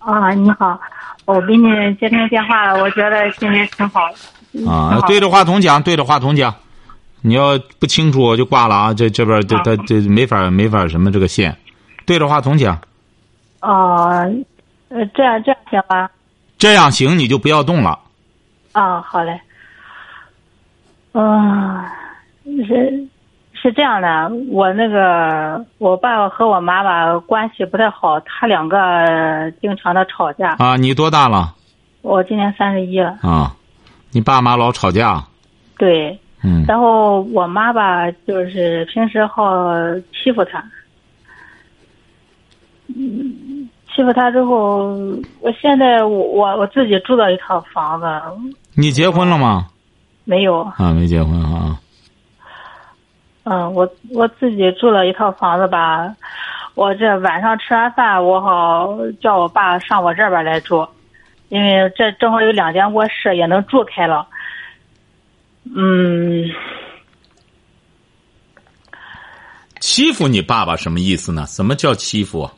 啊，你好，我给你接通电话了，我觉得心里挺好。啊，对着话筒讲，对着话筒讲。你要不清楚我就挂了啊！这这边这这这没法没法什么这个线，对着话筒讲。哦，呃，这样这样行吗？这样行，你就不要动了。啊，好嘞。嗯，是是这样的，我那个我爸爸和我妈妈关系不太好，他两个经常的吵架。啊，你多大了？我今年三十一了。啊，你爸妈老吵架。对。嗯。然后我妈吧，就是平时好欺负他。嗯，欺负他之后，我现在我我我自己住到一套房子。你结婚了吗？没有。啊，没结婚啊。嗯，我我自己住了一套房子吧，我这晚上吃完饭，我好叫我爸上我这边来住，因为这正好有两间卧室，也能住开了。嗯。欺负你爸爸什么意思呢？什么叫欺负？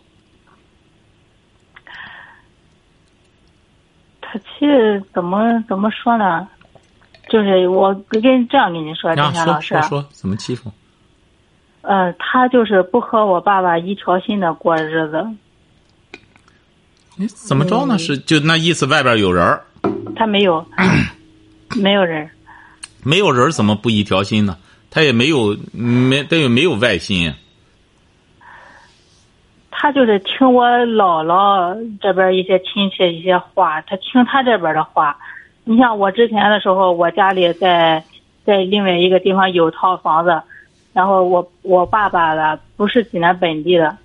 他其实怎么怎么说呢？就是我跟这样跟你说，金山老师，说说怎么欺负？呃，他就是不和我爸爸一条心的过日子。你怎么着呢？是就那意思？外边有人儿他没有，没有人。没有人怎么不一条心呢？他也没有没，他也没有外心。他就是听我姥姥这边一些亲戚一些话，他听他这边的话。你像我之前的时候，我家里在在另外一个地方有套房子，然后我我爸爸的不是济南本地的，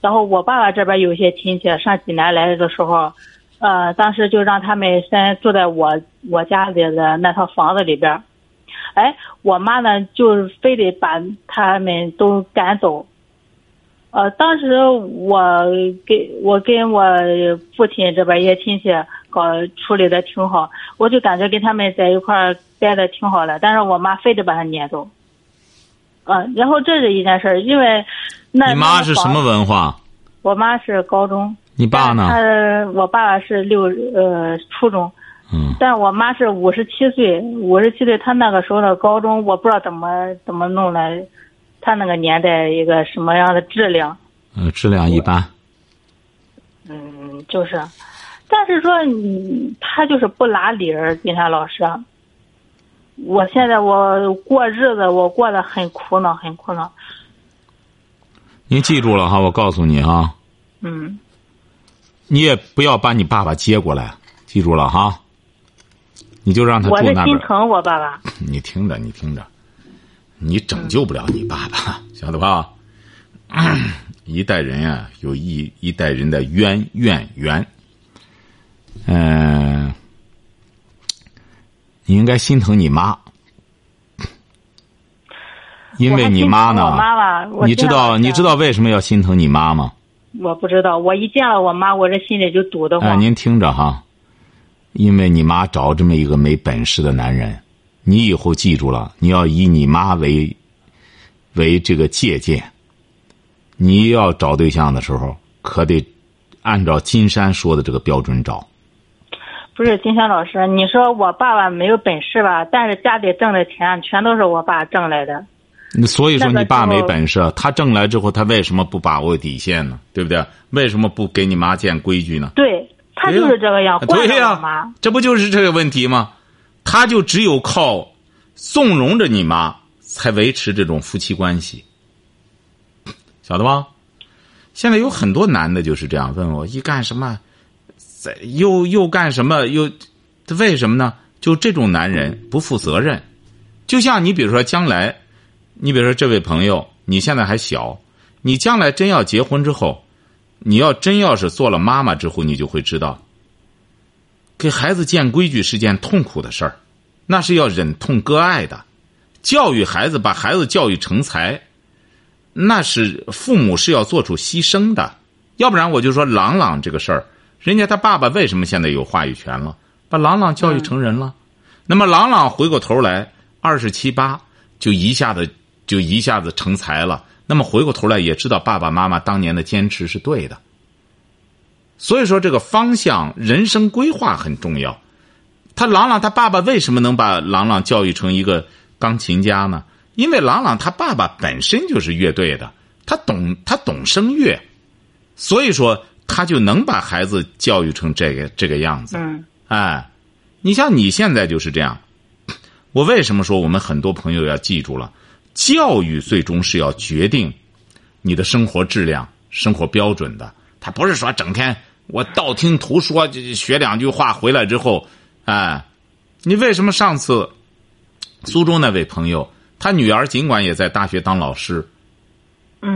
然后我爸爸这边有些亲戚上济南来的时候，呃，当时就让他们先住在我我家里的那套房子里边，哎，我妈呢就非得把他们都赶走。呃，当时我给我跟我父亲这边一些亲戚搞处理的挺好，我就感觉跟他们在一块儿待的挺好的。但是我妈非得把他撵走。嗯，然后这是一件事，因为那你妈是什么文化？我妈是高中。你爸呢？他我爸爸是六呃初中。嗯。但我妈是五十七岁，五十七岁，她那个时候的高中我不知道怎么怎么弄的。她那个年代一个什么样的质量？呃，质量一般。嗯，就是，但是说你他就是不拉理儿，金山老师。我现在我过日子，我过得很苦恼，很苦恼。您记住了哈，我告诉你啊。嗯。你也不要把你爸爸接过来，记住了哈。你就让他住那边。我是心疼我爸爸。你听着，你听着。你拯救不了你爸爸，晓得吧？一代人啊，有一一代人的冤怨缘。嗯，你应该心疼你妈，因为你妈呢，你知道你知道为什么要心疼你妈吗？我不知道，我一见了我妈，我这心里就堵得慌。哎，您听着哈，因为你妈找这么一个没本事的男人。你以后记住了，你要以你妈为为这个借鉴。你要找对象的时候，可得按照金山说的这个标准找。不是金山老师，你说我爸爸没有本事吧？但是家里挣的钱全都是我爸挣来的。所以说你爸没本事，他挣来之后，他为什么不把握底线呢？对不对？为什么不给你妈建规矩呢？对他就是这个样，惯着我妈。这不就是这个问题吗？他就只有靠纵容着你妈，才维持这种夫妻关系，晓得吧？现在有很多男的就是这样问我：一干什么，在又又干什么？又为什么呢？就这种男人不负责任。就像你比如说，将来，你比如说这位朋友，你现在还小，你将来真要结婚之后，你要真要是做了妈妈之后，你就会知道，给孩子建规矩是件痛苦的事儿，那是要忍痛割爱的。教育孩子，把孩子教育成才，那是父母是要做出牺牲的。要不然，我就说朗朗这个事儿，人家他爸爸为什么现在有话语权了？把朗朗教育成人了。那么朗朗回过头来，二十七八就一下子就一下子成才了。那么回过头来也知道爸爸妈妈当年的坚持是对的。所以说，这个方向、人生规划很重要。他朗朗他爸爸为什么能把朗朗教育成一个钢琴家呢？因为朗朗他爸爸本身就是乐队的，他懂他懂声乐，所以说他就能把孩子教育成这个这个样子。嗯，哎，你像你现在就是这样。我为什么说我们很多朋友要记住了？教育最终是要决定你的生活质量、生活标准的。他不是说整天我道听途说，就学两句话回来之后，哎，你为什么上次苏州那位朋友，他女儿尽管也在大学当老师，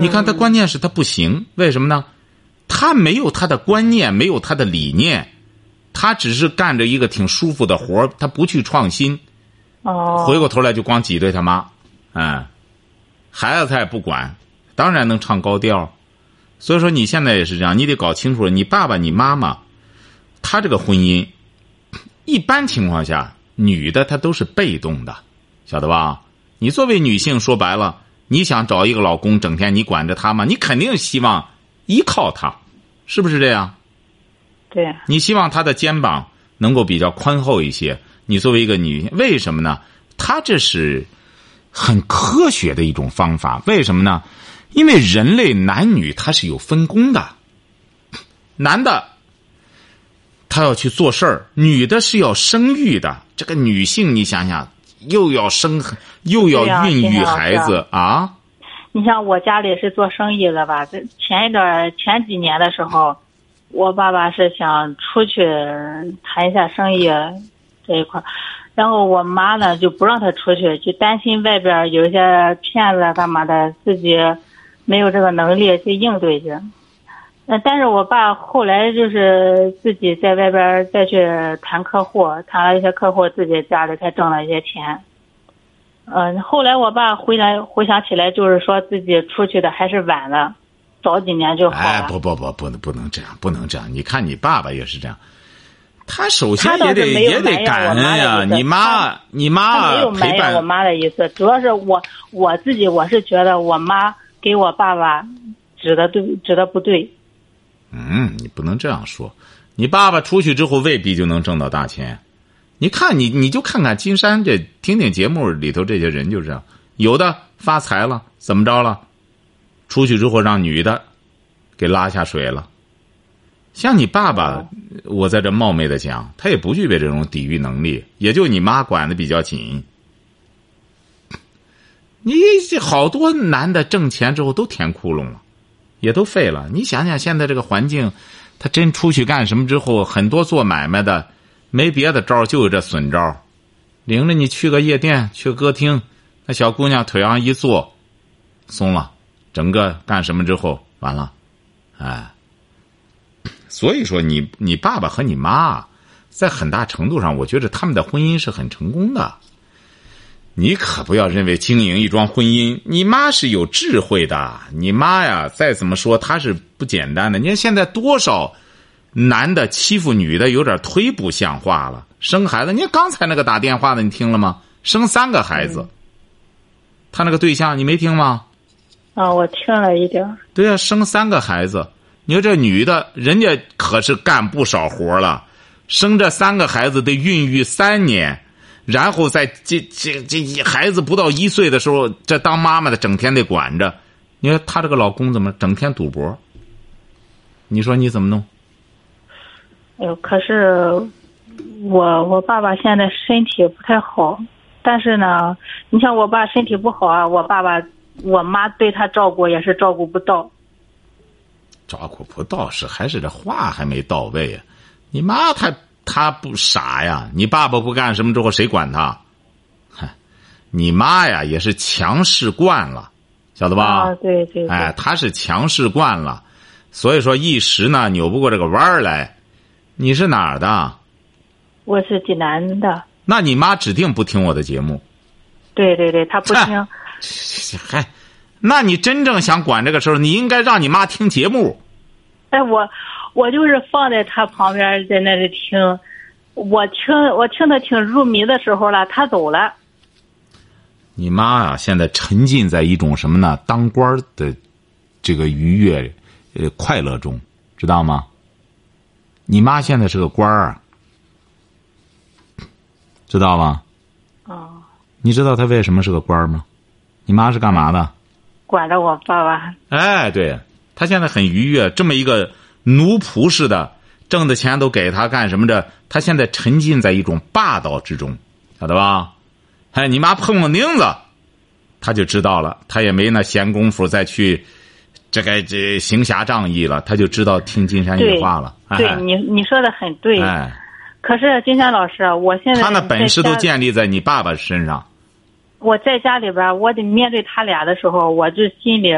你看他关键是他不行，为什么呢？他没有他的观念，没有他的理念，他只是干着一个挺舒服的活儿，他不去创新。哦，回过头来就光挤兑他妈，哎，孩子他也不管，当然能唱高调。所以说你现在也是这样，你得搞清楚了，你爸爸、你妈妈，他这个婚姻，一般情况下，女的她都是被动的，晓得吧？你作为女性，说白了，你想找一个老公，整天你管着他吗？你肯定希望依靠他，是不是这样？对，你希望他的肩膀能够比较宽厚一些。你作为一个女性，为什么呢？他这是很科学的一种方法。为什么呢？因为人类男女他是有分工的，男的他要去做事儿，女的是要生育的。这个女性，你想想，又要生，又要孕育孩师子啊。你像我家里是做生意的吧？这前一段前几年的时候，我爸爸是想出去谈一下生意这一块，然后我妈呢就不让他出去，就担心外边有一些骗子干嘛的，自己没有这个能力去应对去。呃，但是我爸后来就是自己在外边再去谈客户，谈了一些客户，自己家里才挣了一些钱。嗯，后来我爸回来回想起来，就是说自己出去的还是晚了，早几年就好了。哎，不不不，不能不能这样，不能这样。你看你爸爸也是这样，他首先也得也得感恩呀。你妈你他妈没有埋怨我，妈的意思，主要是我我自己我是觉得我妈给我爸爸指的对指的不对。嗯，你不能这样说。你爸爸出去之后未必就能挣到大钱。你看你你就看看金山这听听节目里头这些人就是这样，有的发财了，怎么着了？出去之后让女的给拉下水了。像你爸爸，我在这冒昧的讲，他也不具备这种抵御能力，也就你妈管的比较紧。你这好多男的挣钱之后都填窟窿了，也都废了。你想想现在这个环境，他真出去干什么之后，很多做买卖的没别的招就有这损招领着你去个夜店，去歌厅，那小姑娘腿上一坐，松了，整个干什么之后完了，哎。所以说你，你爸爸和你妈，在很大程度上，我觉得他们的婚姻是很成功的。你可不要认为经营一桩婚姻，你妈是有智慧的。你妈呀，再怎么说，她是不简单的。你看现在多少男的欺负女的，有点忒不像话了。生孩子，你刚才那个打电话的，你听了吗？生三个孩子，他那个对象你没听吗？啊，我听了一点。对呀、生三个孩子，你说这女的，人家可是干不少活了，生这三个孩子得孕育三年，然后在这这这一孩子不到一岁的时候，这当妈妈的整天得管着。你说她这个老公怎么整天赌博？你说你怎么弄？哎呦，可是我我爸爸现在身体不太好，但是呢，你像我爸身体不好啊，我爸爸我妈对他照顾也是照顾不到。照顾不到是还是这话还没到位啊？你妈她她不傻呀，你爸爸不干什么之后谁管他？嗨，你妈呀也是强势惯了，晓得吧？啊，对对对，哎，她是强势惯了，所以说一时呢扭不过这个弯儿来。你是哪儿的？我是济南的。那你妈指定不听我的节目。对对对，她不听。嗨，那你真正想管这个时候，你应该让你妈听节目。哎，我我就是放在她旁边在那里听，我听我听得挺入迷的时候了，她走了。你妈啊，现在沉浸在一种什么呢？当官的这个愉悦、呃快乐中，知道吗？你妈现在是个官儿，知道吗？哦。你知道她为什么是个官儿吗？你妈是干嘛的？管着我爸爸。哎，对，她现在很愉悦，这么一个奴仆似的，挣的钱都给她干什么着？她现在沉浸在一种霸道之中，晓得吧？哎，你妈碰碰钉子，她就知道了，她也没那闲工夫再去这个这行侠仗义了，他就知道听金山夜话了。对你你说的很对。哎，可是金山老师，我现在他那本事都建立在你爸爸身上。我在家里边，我得面对他俩的时候，我就心里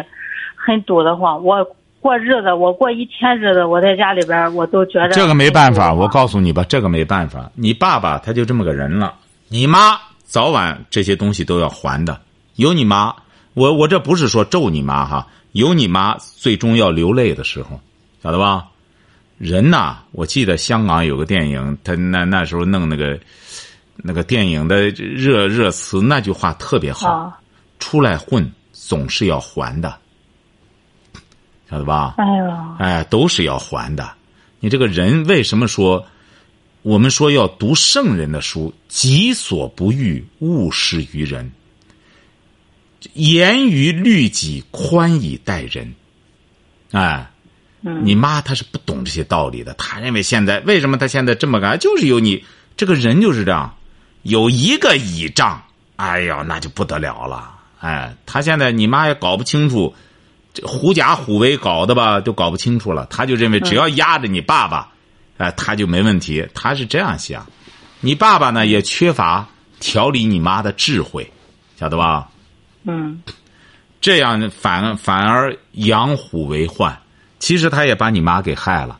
很堵得慌。我过日子，我过一天日子，我在家里边，我都觉得这个没办法。我告诉你吧，这个没办法。你爸爸他就这么个人了，你妈。早晚这些东西都要还的。有你妈，我我这不是说咒你妈哈，有你妈最终要流泪的时候，晓得吧？人呐，我记得香港有个电影，他那那时候弄那个那个电影的热热词，那句话特别好：出来混总是要还的，晓得吧？哎呦，哎，都是要还的。你这个人为什么说？我们说要读圣人的书，己所不欲，勿施于人。严于律己，宽以待人。哎，你妈她是不懂这些道理的。她认为现在为什么她现在这么干，就是有你这个人就是这样，有一个倚仗，哎呦，那就不得了了。哎，他现在你妈也搞不清楚，这狐假虎威搞的吧，都搞不清楚了。他就认为只要压着你爸爸。哎，他就没问题。他是这样想，你爸爸呢也缺乏调理你妈的智慧，晓得吧？嗯，这样反反而养虎为患。其实他也把你妈给害了。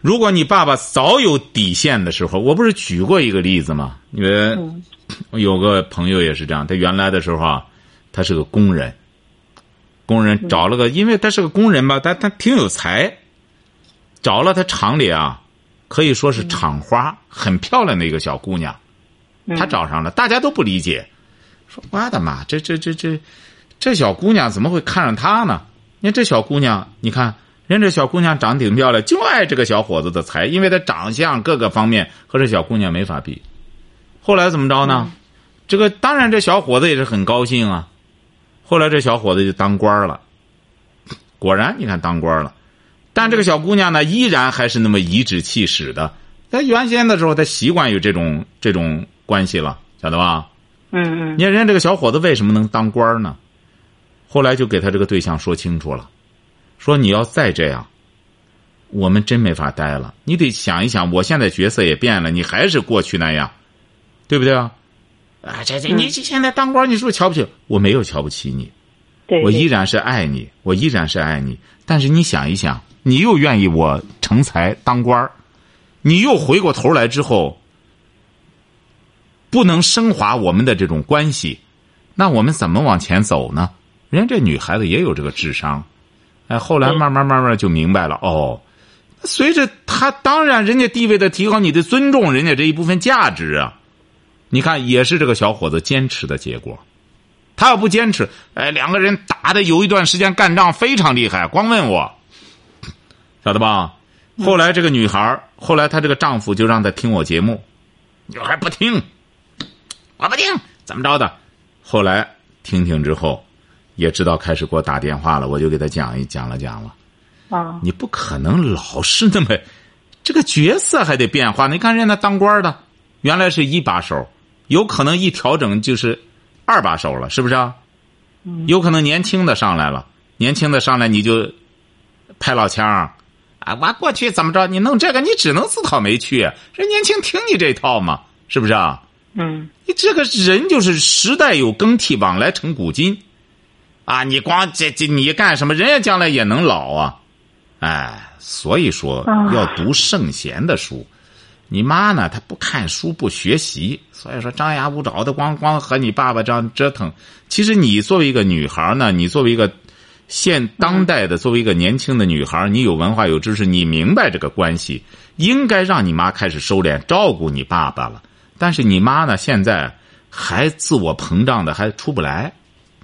如果你爸爸早有底线的时候，我不是举过一个例子吗？因为有个朋友也是这样，他原来的时候啊，他是个工人，工人找了个，因为他是个工人吧，他他挺有才。找了他厂里啊，可以说是厂花，很漂亮的一个小姑娘，他找上了，大家都不理解，说我的妈，这这这这，这小姑娘怎么会看上他呢？你看这小姑娘，你看人这小姑娘长得挺漂亮，就爱这个小伙子的才，因为他长相各个方面和这小姑娘没法比。后来怎么着呢？这个当然这小伙子也是很高兴啊。后来这小伙子就当官了，果然你看当官了。但这个小姑娘呢，依然还是那么颐指气使的。她原先的时候，她习惯于这种这种关系了，晓得吧？嗯嗯。你看人家这个小伙子为什么能当官呢？后来就给他这个对象说清楚了，说你要再这样，我们真没法待了。你得想一想，我现在角色也变了，你还是过去那样，对不对啊？啊，这这，你现在当官，你是不是瞧不起？我没有瞧不起你，我依然是爱你，我依然是爱你。但是你想一想。你又愿意我成才当官你又回过头来之后，不能升华我们的这种关系，那我们怎么往前走呢？人家这女孩子也有这个智商，哎，后来慢慢慢慢就明白了。哦，随着她当然人家地位的提高，你得尊重人家这一部分价值啊，你看也是这个小伙子坚持的结果。他要不坚持，哎，两个人打的有一段时间干仗非常厉害，光问我。晓得吧？后来这个女孩后来她这个丈夫就让她听我节目，女孩不听，我不听，怎么着的？后来听听之后，也知道开始给我打电话了，我就给他讲一讲了讲了。啊，你不可能老是那么，这个角色还得变化。你看人家当官的，原来是一把手，有可能一调整就是二把手了，是不是啊？有可能年轻的上来了，年轻的上来你就拍老腔。啊，我过去怎么着？你弄这个，你只能自讨没趣。人年轻听你这套嘛，是不是啊？嗯。你这个人就是时代有更替，往来成古今。啊，你光这这你干什么？人家将来也能老啊。哎，所以说啊要读圣贤的书。你妈呢？她不看书，不学习，所以说张牙舞爪的，光光和你爸爸这样折腾。其实你作为一个女孩呢，你作为一个现当代的，作为一个年轻的女孩，你有文化有知识，你明白这个关系，应该让你妈开始收敛，照顾你爸爸了。但是你妈呢，现在还自我膨胀的，还出不来，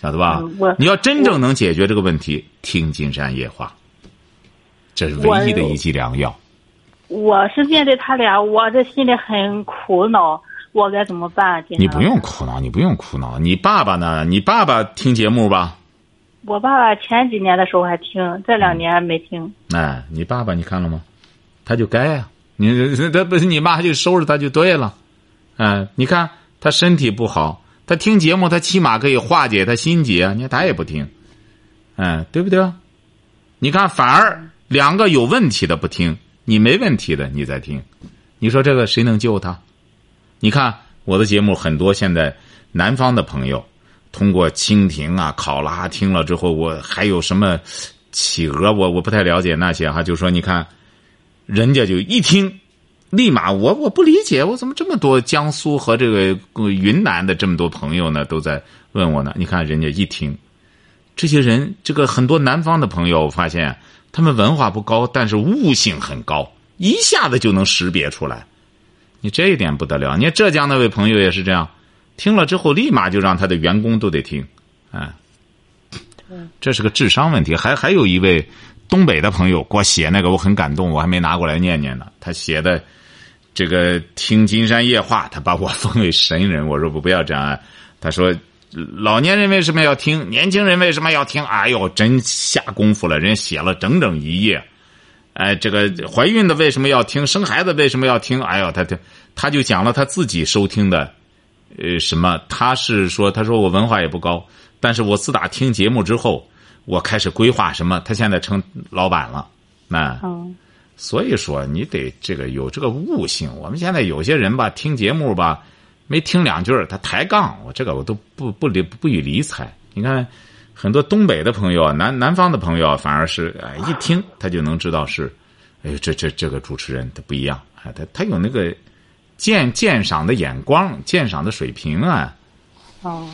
晓得吧嗯？你要真正能解决这个问题，听金山夜话，这是唯一的一剂良药。我是面对他俩，我这心里很苦恼，我该怎么办？你不用苦恼，你不用苦恼。你爸爸呢？你爸爸听节目吧？我爸爸前几年的时候还听，这两年没听。哎，你爸爸你看了吗？他就该呀、你 他不是你妈就收拾他就对了。嗯，你看他身体不好，他听节目他起码可以化解他心结，你看他也不听，嗯，对不对？你看反而两个有问题的不听，你没问题的你在听，你说这个谁能救他？你看我的节目很多现在南方的朋友通过蜻蜓啊、考拉听了之后，我还有什么企鹅，我我不太了解那些哈，就说你看，人家就一听，立马我我不理解，我怎么这么多江苏和这个呃云南的这么多朋友呢都在问我呢？你看人家一听，这些人这个很多南方的朋友，我发现他们文化不高，但是悟性很高，一下子就能识别出来。你这一点不得了，你看浙江那位朋友也是这样，听了之后立马就让他的员工都得听，哎，这是个智商问题。还还有一位东北的朋友给我写那个，我很感动，我还没拿过来念念呢。他写的这个听金山夜话，他把我封为神人。我说不不要这样啊，他说老年人为什么要听，年轻人为什么要听？哎呦，真下功夫了，人家写了整整一页。哎，这个怀孕的为什么要听？生孩子为什么要听？哎呦，他他他就讲了他自己收听的，呃，什么？他是说，他说我文化也不高，但是我自打听节目之后，我开始规划什么。他现在成老板了，那、所以说你得这个有这个悟性。我们现在有些人吧，听节目吧，没听两句儿他抬杠，我这个我都不不理不予理睬。你看。很多东北的朋友啊，南南方的朋友啊，反而是哎一听他就能知道是，哎这这这个主持人他不一样，啊他他有那个鉴鉴赏的眼光，鉴赏的水平啊。哦，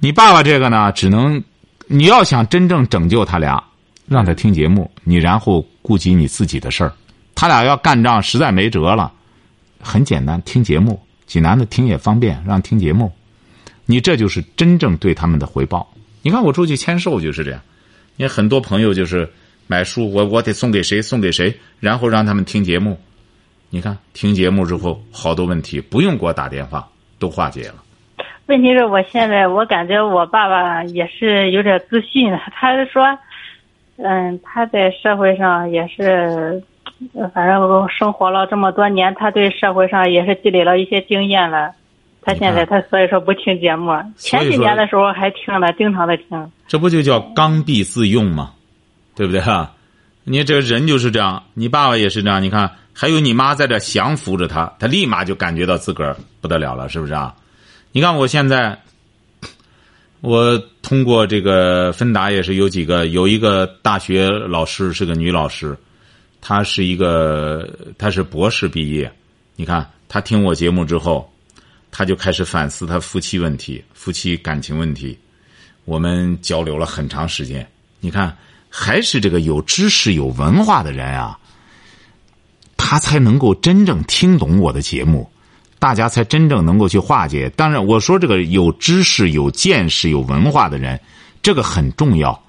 你爸爸这个呢，只能你要想真正拯救他俩，让他听节目，你然后顾及你自己的事儿。他俩要干仗，实在没辙了，很简单，听节目，济南的听也方便，让听节目，你这就是真正对他们的回报。你看我出去签售就是这样，你看很多朋友就是买书，我我得送给谁送给谁，然后让他们听节目。你看听节目之后，好多问题不用给我打电话都化解了。问题是我现在我感觉我爸爸也是有点自信了，他是说，嗯，他在社会上也是，呃反正生活了这么多年，他对社会上也是积累了一些经验了。他现在他所以说不听节目，前几年的时候还听呢，经常的听。这不就叫刚愎自用吗？对不对啊？你这个人就是这样，你爸爸也是这样。你看，还有你妈在这降服着他，他立马就感觉到自个儿不得了了，是不是啊？你看我现在，我通过这个芬达也是有几个，有一个大学老师是个女老师，她是一个，她是博士毕业。你看，她听我节目之后，她就开始反思她夫妻问题、夫妻感情问题。我们交流了很长时间，你看，还是这个有知识、有文化的人啊，他才能够真正听懂我的节目，大家才真正能够去化解。当然，我说这个有知识、有见识、有文化的人，这个很重要。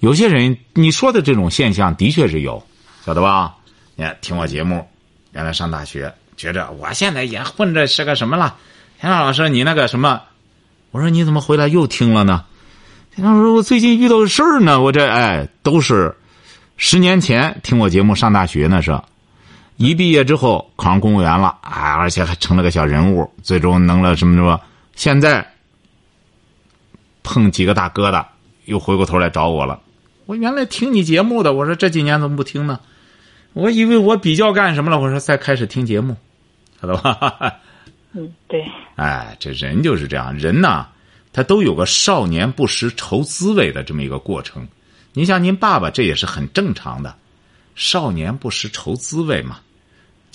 有些人你说的这种现象的确是有，晓得吧？你看听我节目，原来上大学，觉着我现在也混着是个什么了？田老师，你那个什么？我说你怎么回来又听了呢？田老师，我最近遇到事儿呢，我这哎都是十年前听我节目上大学那是，一毕业之后考上公务员了，啊，而且还成了个小人物，最终弄了什么什么，现在碰几个大疙瘩，又回过头来找我了。我原来听你节目的，我说这几年怎么不听呢？我以为我比较干什么了？我说再开始听节目，晓得吧？嗯，对。哎，这人就是这样，人呐，他都有个少年不识愁滋味的这么一个过程。您像您爸爸，这也是很正常的。少年不识愁滋味嘛，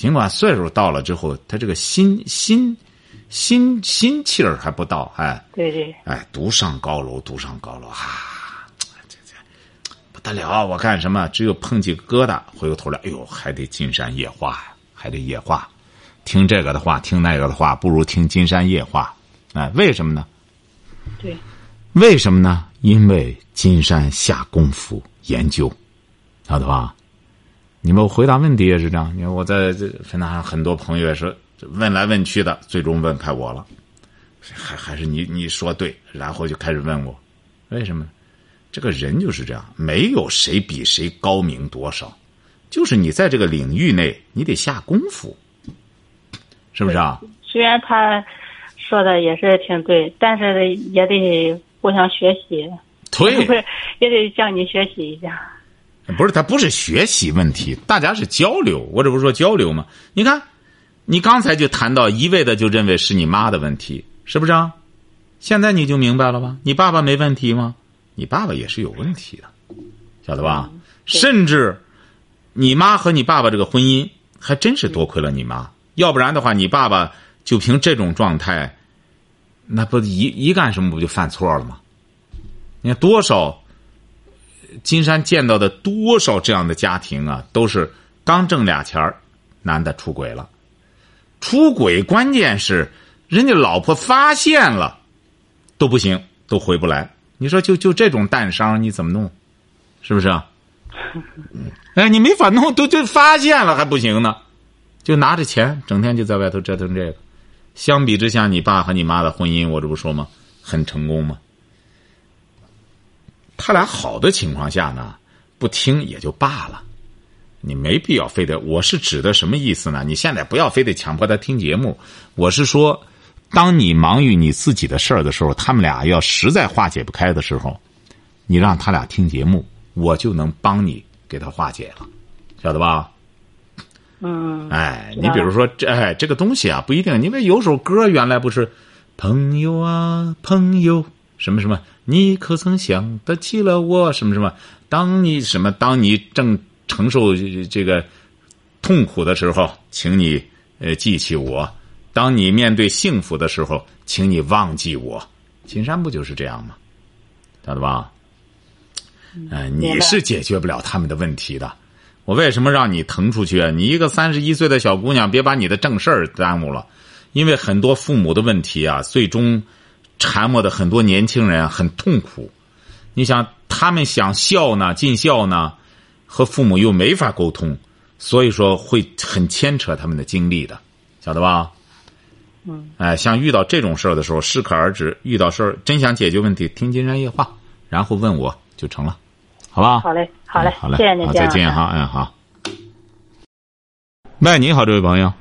尽管岁数到了之后，他这个心心心心气儿还不到，哎，对对，哎，独上高楼，独上高楼，啊，这这不得了！我干什么？只有碰几个疙瘩，回过头来，哎呦，还得金山夜话呀，还得夜话，听这个的话，听那个的话，不如听金山夜话。哎，为什么呢？对，为什么呢？因为金山下功夫研究，晓得吧？你们回答问题也是这样。你看我在这分堂上，很多朋友也是问来问去的，最终问开我了。还还是你你说对，然后就开始问我，为什么？这个人就是这样，没有谁比谁高明多少，就是你在这个领域内，你得下功夫，是不是啊？虽然他说的也是挺对，但是也得互相学习，对，不是也得向你学习一下。不是，他不是学习问题，大家是交流。我这不是说交流吗？你看，你刚才就谈到一味的就认为是你妈的问题，是不是啊？现在你就明白了吧？你爸爸没问题吗？你爸爸也是有问题的，晓得吧？甚至，你妈和你爸爸这个婚姻还真是多亏了你妈，要不然的话，你爸爸就凭这种状态，那不一一干什么不就犯错了吗？你看多少。金山见到的多少这样的家庭啊，都是刚挣俩钱儿，男的出轨了。出轨关键是人家老婆发现了，都不行，都回不来。你说就就这种蛋伤，你怎么弄？是不是？啊 哎，你没法弄，都就发现了还不行呢，就拿着钱，整天就在外头折腾这个。相比之下，你爸和你妈的婚姻，我这不说吗？很成功吗？他俩好的情况下呢，不听也就罢了，你没必要非得。我是指的什么意思呢？你现在不要非得强迫他听节目。我是说，当你忙于你自己的事儿的时候，他们俩要实在化解不开的时候，你让他俩听节目，我就能帮你给他化解了，晓得吧？嗯。哎，你比如说这哎这个东西啊，不一定。因为有首歌原来不是朋友啊朋友什么什么。你可曾想得起了我？什么什么？当你什么？当你正承受这个痛苦的时候，请你呃记起我；当你面对幸福的时候，请你忘记我。金山不就是这样吗？晓得吧？哎，你是解决不了他们的问题的。我为什么让你腾出去？你一个三十一岁的小姑娘，别把你的正事儿耽误了。因为很多父母的问题啊，最终。缠磨的很多年轻人很痛苦，你想他们想孝呢，尽孝呢，和父母又没法沟通，所以说会很牵扯他们的精力的，晓得吧？嗯。哎，像遇到这种事儿的时候，适可而止。遇到事儿真想解决问题，听金山夜话，然后问我就成了，好吧？好嘞，好嘞，好嘞，谢谢您，再见哈，哎好。喂，你好，这位朋友。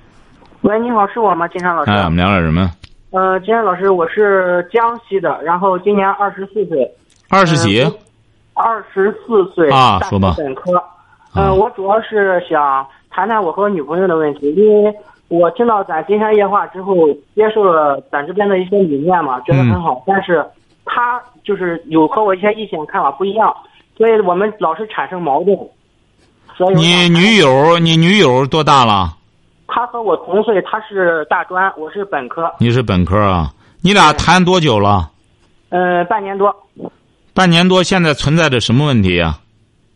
喂，你好，是我吗？金山老师。哎，我们聊点什么？呃，金山老师，我是江西的，然后今年二十四岁。二十几？二十四岁。啊，说吧。本科。嗯，我主要是想谈谈我和女朋友的问题，因为我听到咱金山夜话之后，接受了咱这边的一些理念嘛，觉得很好。但是，他就是有和我一些意见看法不一样，所以我们老是产生矛盾。所以。你女友，你女友多大了？他和我同岁，他是大专，我是本科。你是本科啊？你俩谈多久了？呃，半年多。半年多，现在存在着什么问题啊？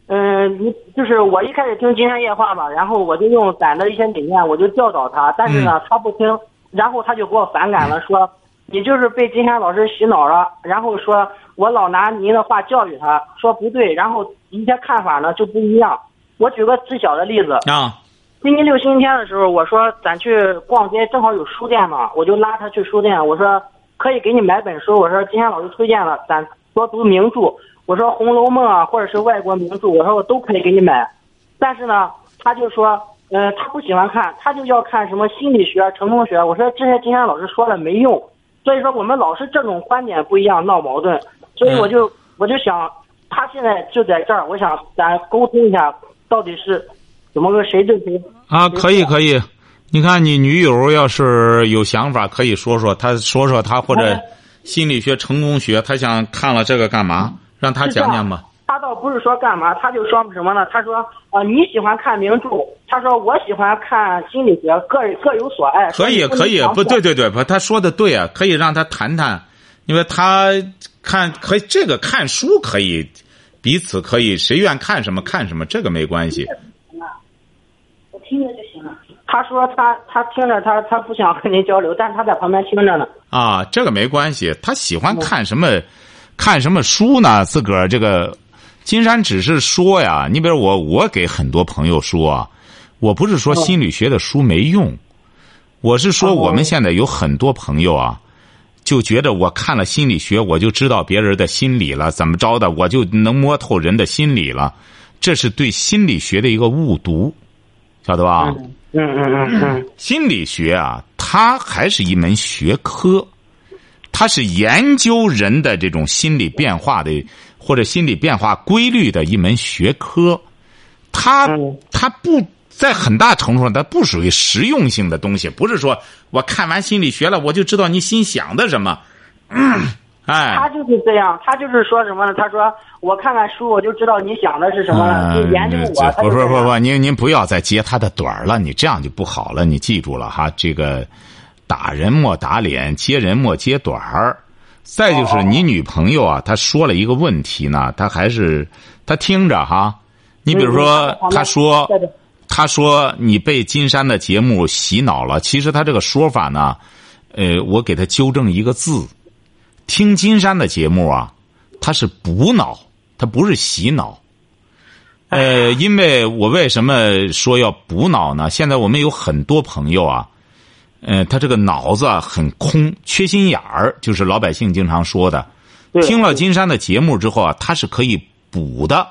嗯，你就是我一开始听金山夜话吧，然后我就用咱的一些理念，我就教导他，但是呢，他不听，然后他就给我反感了，说你就是被金山老师洗脑了，然后说我老拿您的话教育他，说不对，然后一些看法呢就不一样。我举个最小的例子啊。星期六、星期天的时候，我说咱去逛街，正好有书店嘛，我就拉他去书店。我说可以给你买本书。我说今天老师推荐了，咱多读名著。我说《红楼梦》啊，或者是外国名著，我说我都可以给你买。但是呢，他就说，嗯，他不喜欢看，他就要看什么心理学、成功学。我说这些今天老师说了没用。所以说我们老是这种观点不一样，闹矛盾。所以我就我就想，他现在就在这儿，我想咱沟通一下，到底是。怎么个谁对谁啊？可以可以，你看你女友要是有想法，可以说说，她说说她或者心理学、成功学，她想看了这个干嘛？让她讲讲吧。她倒不是说干嘛，她就说什么呢？她说啊、呃你喜欢看名著，她说我喜欢看心理学，各各有所爱。可以可以，不对对对，不，他说的对啊，可以让她谈谈，因为她看可以这个看书可以彼此可以谁愿看什么看什么，这个没关系。听着就行了。他说他他听着他他不想和您交流，但是他在旁边听着呢。啊，这个没关系。他喜欢看什么，看什么书呢？自个儿这个，金山只是说呀，你比如我，我给很多朋友说啊，我不是说心理学的书没用，我是说我们现在有很多朋友啊，就觉得我看了心理学，我就知道别人的心理了，怎么着的，我就能摸透人的心理了，这是对心理学的一个误读，晓得吧？嗯嗯嗯嗯心理学啊，它还是一门学科，它是研究人的这种心理变化的或者心理变化规律的一门学科。它嗯它不在很大程度上，它不属于实用性的东西，不是说我看完心理学了，我就知道你心想的什么。哎，他就是这样，他就是说什么呢？他说我看看书，我就知道你想的是什么了，就研究我。他不就这样不不不，您您不要再揭他的短儿了，你这样就不好了。你记住了哈，这个打人莫打脸，揭人莫揭短儿。再就是你女朋友啊，她说了一个问题呢，她还是她听着哈。你比如说嗯，她说她说你被金山的节目洗脑了，其实她这个说法呢，呃，我给她纠正一个字。听金山的节目啊，它是补脑，它不是洗脑。呃，因为我为什么说要补脑呢？现在我们有很多朋友啊，呃，他这个脑子啊很空，缺心眼儿，就是老百姓经常说的。听了金山的节目之后啊，他是可以补的，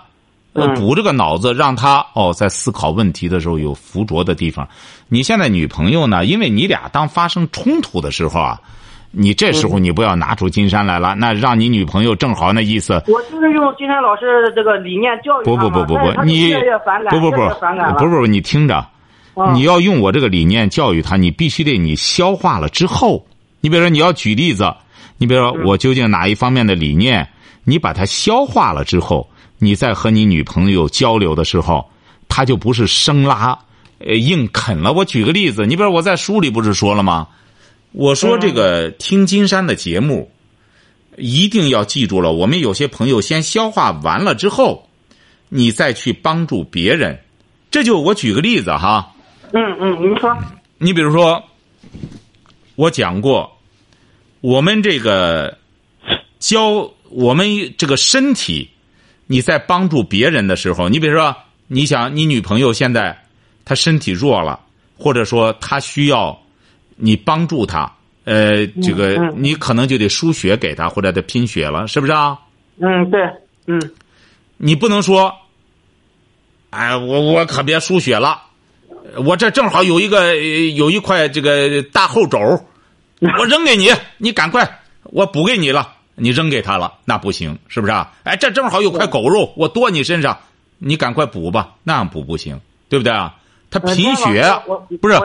呃，嗯补这个脑子，让他哦在思考问题的时候有附着的地方。你现在女朋友呢？因为你俩当发生冲突的时候啊，你这时候你不要拿出金山来了，那让你女朋友正好那意思。我就是用金山老师的这个理念教育不不不不你不不不不不不，你听着，嗯你要用我这个理念教育他，你必须得你消化了之后，你比如说你要举例子，你比如说嗯我究竟哪一方面的理念，你把它消化了之后，你再和你女朋友交流的时候，他就不是生拉，呃硬啃了。我举个例子，你比如我在书里不是说了吗？我说这个听金山的节目，一定要记住了。我们有些朋友先消化完了之后，你再去帮助别人。这就我举个例子哈，嗯嗯，您说，你比如说，我讲过，我们这个教我们这个身体，你在帮助别人的时候，你比如说，你想你女朋友现在她身体弱了，或者说她需要你帮助他，呃，这个嗯你可能就得输血给他，或者得拼血了，是不是啊？嗯对，嗯你不能说，哎，我我可别输血了，我这正好有一个呃有一块这个大后肘，我扔给你，你赶快，我补给你了，你扔给他了，那不行，是不是啊？哎，这正好有块狗肉，我剁你身上，你赶快补吧，那样补不行，对不对啊？他呃贫血不是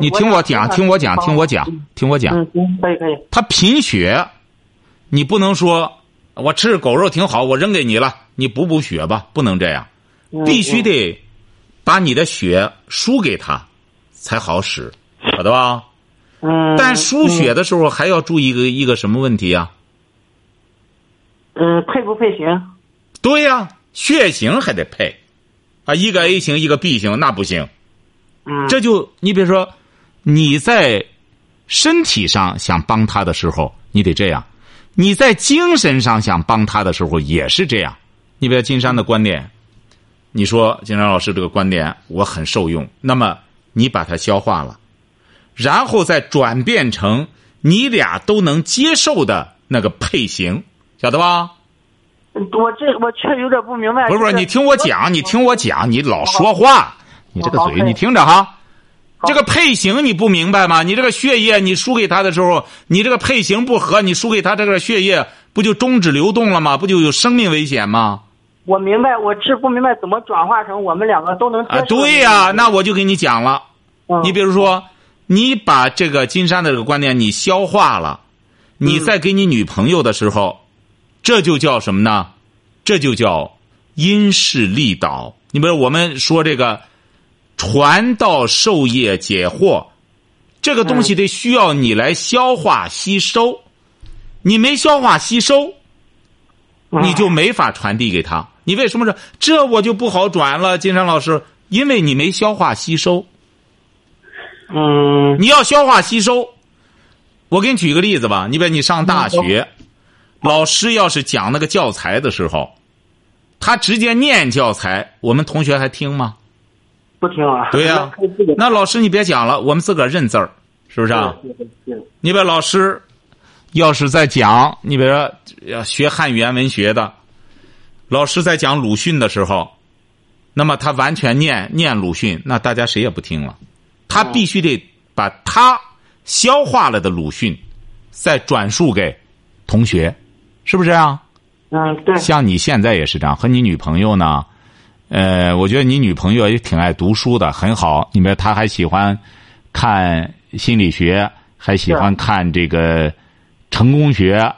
你听我讲，听我讲，听我讲嗯，听我讲，嗯行，可以可以，他贫血，你不能说我吃狗肉挺好，我扔给你了，你补补血吧，不能这样，嗯必须得把你的血输给他，才好使，晓得吧？嗯，但输血的时候还要注意一个一个什么问题啊？嗯配不配型？对呀、血型还得配，啊，一个 A 型一个 B 型那不行，嗯这就你比如说你在身体上想帮他的时候，你得这样；你在精神上想帮他的时候也是这样。你比如金山的观点，你说金山老师这个观点我很受用，那么你把它消化了，然后再转变成你俩都能接受的那个配型，晓得吧？我这我确实有点不明白。不是不是你听我讲，你听我讲，你老说话，你这个嘴，你听着哈。这个配型你不明白吗？你这个血液你输给他的时候，你这个配型不合，你输给他这个血液不就终止流动了吗？不就有生命危险吗？我明白，我是不明白怎么转化成我们两个都能。对呀、那我就给你讲了。嗯你比如说，你把这个金山的这个观念你消化了，你在给你女朋友的时候，这就叫什么呢？这就叫因势利导。你比如我们说这个传道授业解惑，这个东西得需要你来消化吸收，你没消化吸收，你就没法传递给他。你为什么说这我就不好转了？金山老师，因为你没消化吸收。嗯你要消化吸收。我给你举个例子吧，你比如你上大学，老师要是讲那个教材的时候，他直接念教材，我们同学还听吗？不听啊。对呀、那老师你别讲了，我们自个儿认字儿，是不是你把老师要是在讲，你比如说要学汉语言文学的，老师在讲鲁迅的时候，那么他完全念念鲁迅，那大家谁也不听了，他必须得把他消化了的鲁迅再转述给同学，是不是这样？嗯，对，像你现在也是这样，和你女朋友呢，呃，我觉得你女朋友也挺爱读书的，很好。你们她还喜欢看心理学，还喜欢看这个成功学，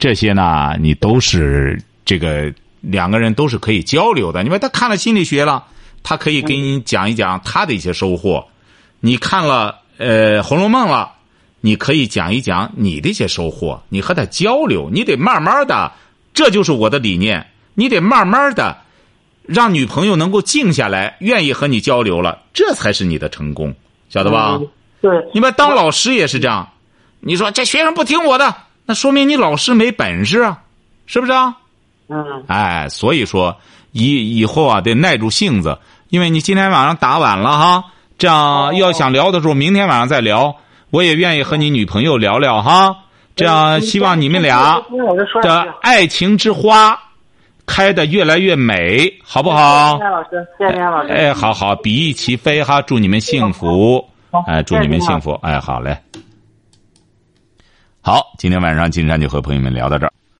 这些呢，你都是这个两个人都是可以交流的。你说她看了心理学了，她可以给你讲一讲她的一些收获；你看了呃《红楼梦》了，你可以讲一讲你的一些收获。你和她交流，你得慢慢的。这就是我的理念，你得慢慢的让女朋友能够静下来，愿意和你交流了，这才是你的成功，晓得吧？嗯对，你们当老师也是这样，你说这学生不听我的，那说明你老师没本事啊，是不是啊？嗯哎，所以说以以后啊得耐住性子，因为你今天晚上打晚了哈，这样要想聊的时候，明天晚上再聊，我也愿意和你女朋友聊聊哈，这样希望你们俩。听老师说这。爱情之花开的越来越美，好不好谢谢？老师，谢谢老师。哎，好好，比翼齐飞哈，祝你们幸福，哎，祝你们幸福，哎，好嘞。好，今天晚上金山就和朋友们聊到这儿。